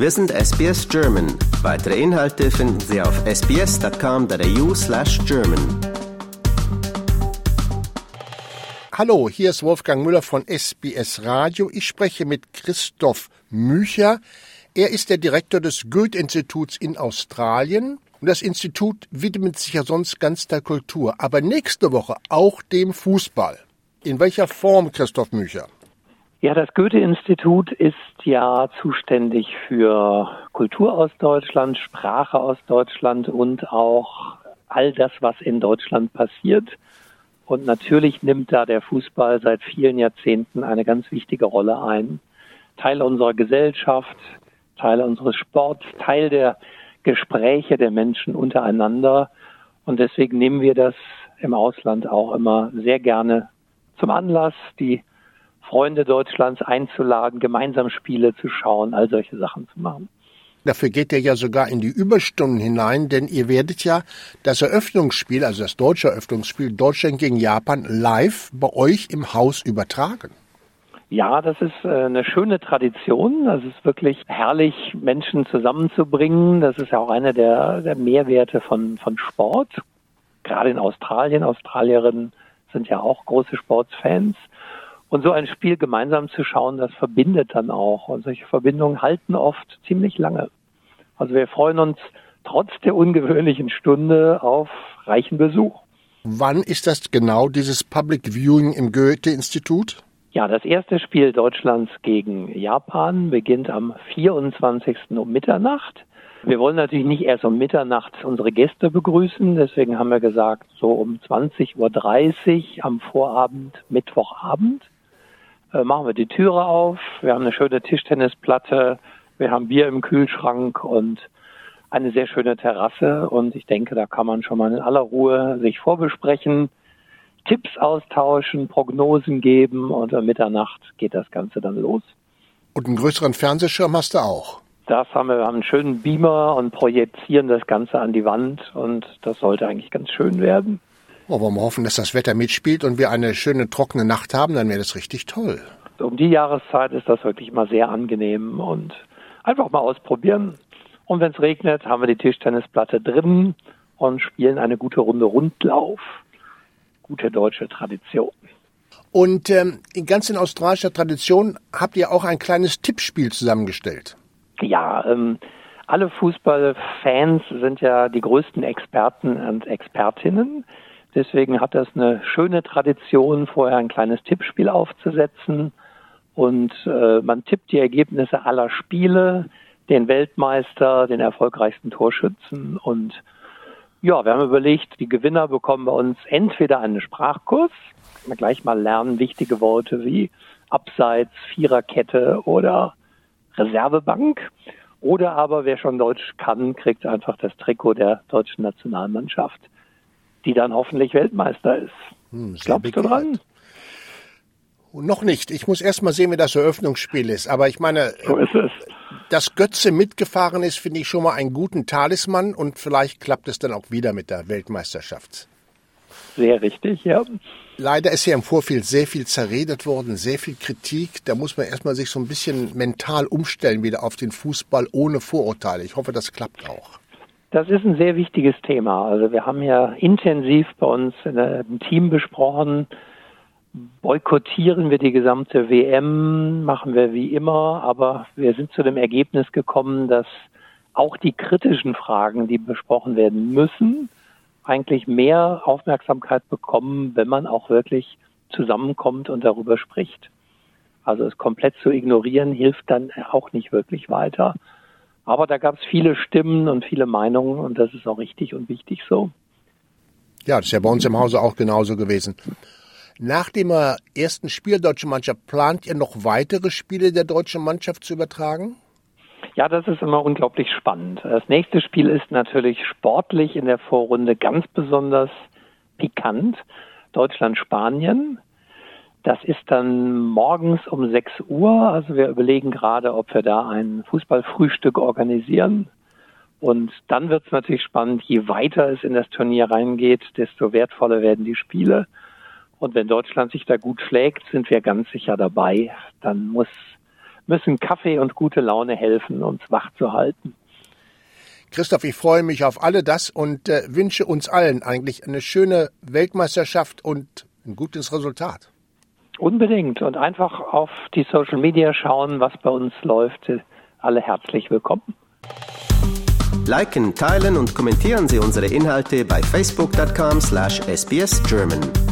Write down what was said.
Wir sind SBS German. Weitere Inhalte finden Sie auf sbs.com.au slash German. Hallo, hier ist Wolfgang Müller von SBS Radio. Ich spreche mit Christoph Mücher. Er ist der Direktor des Goethe-Instituts in Australien. Und das Institut widmet sich ja sonst ganz der Kultur, aber nächste Woche auch dem Fußball. In welcher Form, Christoph Mücher? Ja, das Goethe-Institut ist ja zuständig für Kultur aus Deutschland, Sprache aus Deutschland und auch all das, was in Deutschland passiert. Und natürlich nimmt da der Fußball seit vielen Jahrzehnten eine ganz wichtige Rolle ein. Teil unserer Gesellschaft, Teil unseres Sports, Teil der Gespräche der Menschen untereinander. Und deswegen nehmen wir das im Ausland auch immer sehr gerne zum Anlass, die Freunde Deutschlands einzuladen, gemeinsam Spiele zu schauen, all solche Sachen zu machen. Dafür geht er ja sogar in die Überstunden hinein, denn ihr werdet ja das Eröffnungsspiel, also das deutsche Eröffnungsspiel Deutschland gegen Japan live bei euch im Haus übertragen. Ja, das ist äh, eine schöne Tradition. Das ist wirklich herrlich, Menschen zusammenzubringen. Das ist ja auch einer der, der Mehrwerte von, von Sport. Gerade in Australien. Australierinnen sind ja auch große Sportsfans. Und so ein Spiel gemeinsam zu schauen, das verbindet dann auch. Und solche Verbindungen halten oft ziemlich lange. Also wir freuen uns trotz der ungewöhnlichen Stunde auf reichen Besuch. Wann ist das genau, dieses Public Viewing im Goethe-Institut? Ja, das erste Spiel Deutschlands gegen Japan beginnt am 24. um Mitternacht. Wir wollen natürlich nicht erst um Mitternacht unsere Gäste begrüßen, deswegen haben wir gesagt, so um 20.30 Uhr am Vorabend, Mittwochabend äh, machen wir die Türe auf. Wir haben eine schöne Tischtennisplatte, wir haben Bier im Kühlschrank und eine sehr schöne Terrasse. Und ich denke, da kann man schon mal in aller Ruhe sich vorbesprechen, Tipps austauschen, Prognosen geben und um Mitternacht geht das Ganze dann los. Und einen größeren Fernsehschirm hast du auch. Das haben wir, wir haben einen schönen Beamer und projizieren das Ganze an die Wand und das sollte eigentlich ganz schön werden. Oh, wollen wir hoffen, dass das Wetter mitspielt und wir eine schöne trockene Nacht haben, dann wäre das richtig toll. Um die Jahreszeit ist das wirklich mal sehr angenehm und einfach mal ausprobieren. Und wenn es regnet, haben wir die Tischtennisplatte drin und spielen eine gute Runde Rundlauf. Gute deutsche Tradition. Und ähm, ganz in australischer Tradition habt ihr auch ein kleines Tippspiel zusammengestellt. Ja, ähm, alle Fußballfans sind ja die größten Experten und Expertinnen. Deswegen hat das eine schöne Tradition, vorher ein kleines Tippspiel aufzusetzen. Und äh, man tippt die Ergebnisse aller Spiele, den Weltmeister, den erfolgreichsten Torschützen. Und ja, wir haben überlegt, die Gewinner bekommen bei uns entweder einen Sprachkurs, wir gleich mal lernen wichtige Worte wie Abseits, Viererkette oder Reservebank. Oder aber wer schon Deutsch kann, kriegt einfach das Trikot der deutschen Nationalmannschaft die dann hoffentlich Weltmeister ist. Hm, Glaubst du dran? Noch nicht. Ich muss erst mal sehen, wie das Eröffnungsspiel ist. Aber ich meine, so dass Götze mitgefahren ist, finde ich schon mal einen guten Talisman und vielleicht klappt es dann auch wieder mit der Weltmeisterschaft. Sehr richtig, ja. Leider ist ja im Vorfeld sehr viel zerredet worden, sehr viel Kritik. Da muss man erstmal sich so ein bisschen mental umstellen wieder auf den Fußball ohne Vorurteile. Ich hoffe, das klappt auch. Das ist ein sehr wichtiges Thema. Also wir haben ja intensiv bei uns in einem Team besprochen, boykottieren wir die gesamte WM, machen wir wie immer, aber wir sind zu dem Ergebnis gekommen, dass auch die kritischen Fragen, die besprochen werden müssen, eigentlich mehr Aufmerksamkeit bekommen, wenn man auch wirklich zusammenkommt und darüber spricht. Also es komplett zu ignorieren hilft dann auch nicht wirklich weiter. Aber da gab es viele Stimmen und viele Meinungen und das ist auch richtig und wichtig so. Ja, das ist ja bei uns im Hause auch genauso gewesen. Nach dem ersten Spiel der deutschen Mannschaft plant ihr noch weitere Spiele der deutschen Mannschaft zu übertragen? Ja, das ist immer unglaublich spannend. Das nächste Spiel ist natürlich sportlich in der Vorrunde ganz besonders pikant. Deutschland-Spanien. Das ist dann morgens um 6 Uhr. Also wir überlegen gerade, ob wir da ein Fußballfrühstück organisieren. Und dann wird es natürlich spannend, je weiter es in das Turnier reingeht, desto wertvoller werden die Spiele. Und wenn Deutschland sich da gut schlägt, sind wir ganz sicher dabei. Dann muss müssen Kaffee und gute Laune helfen, uns wach zu halten. Christoph, ich freue mich auf alle das und äh, wünsche uns allen eigentlich eine schöne Weltmeisterschaft und ein gutes Resultat. Unbedingt und einfach auf die Social Media schauen, was bei uns läuft. Alle herzlich willkommen. Liken, teilen und kommentieren Sie unsere Inhalte bei facebook.com/sbsgerman.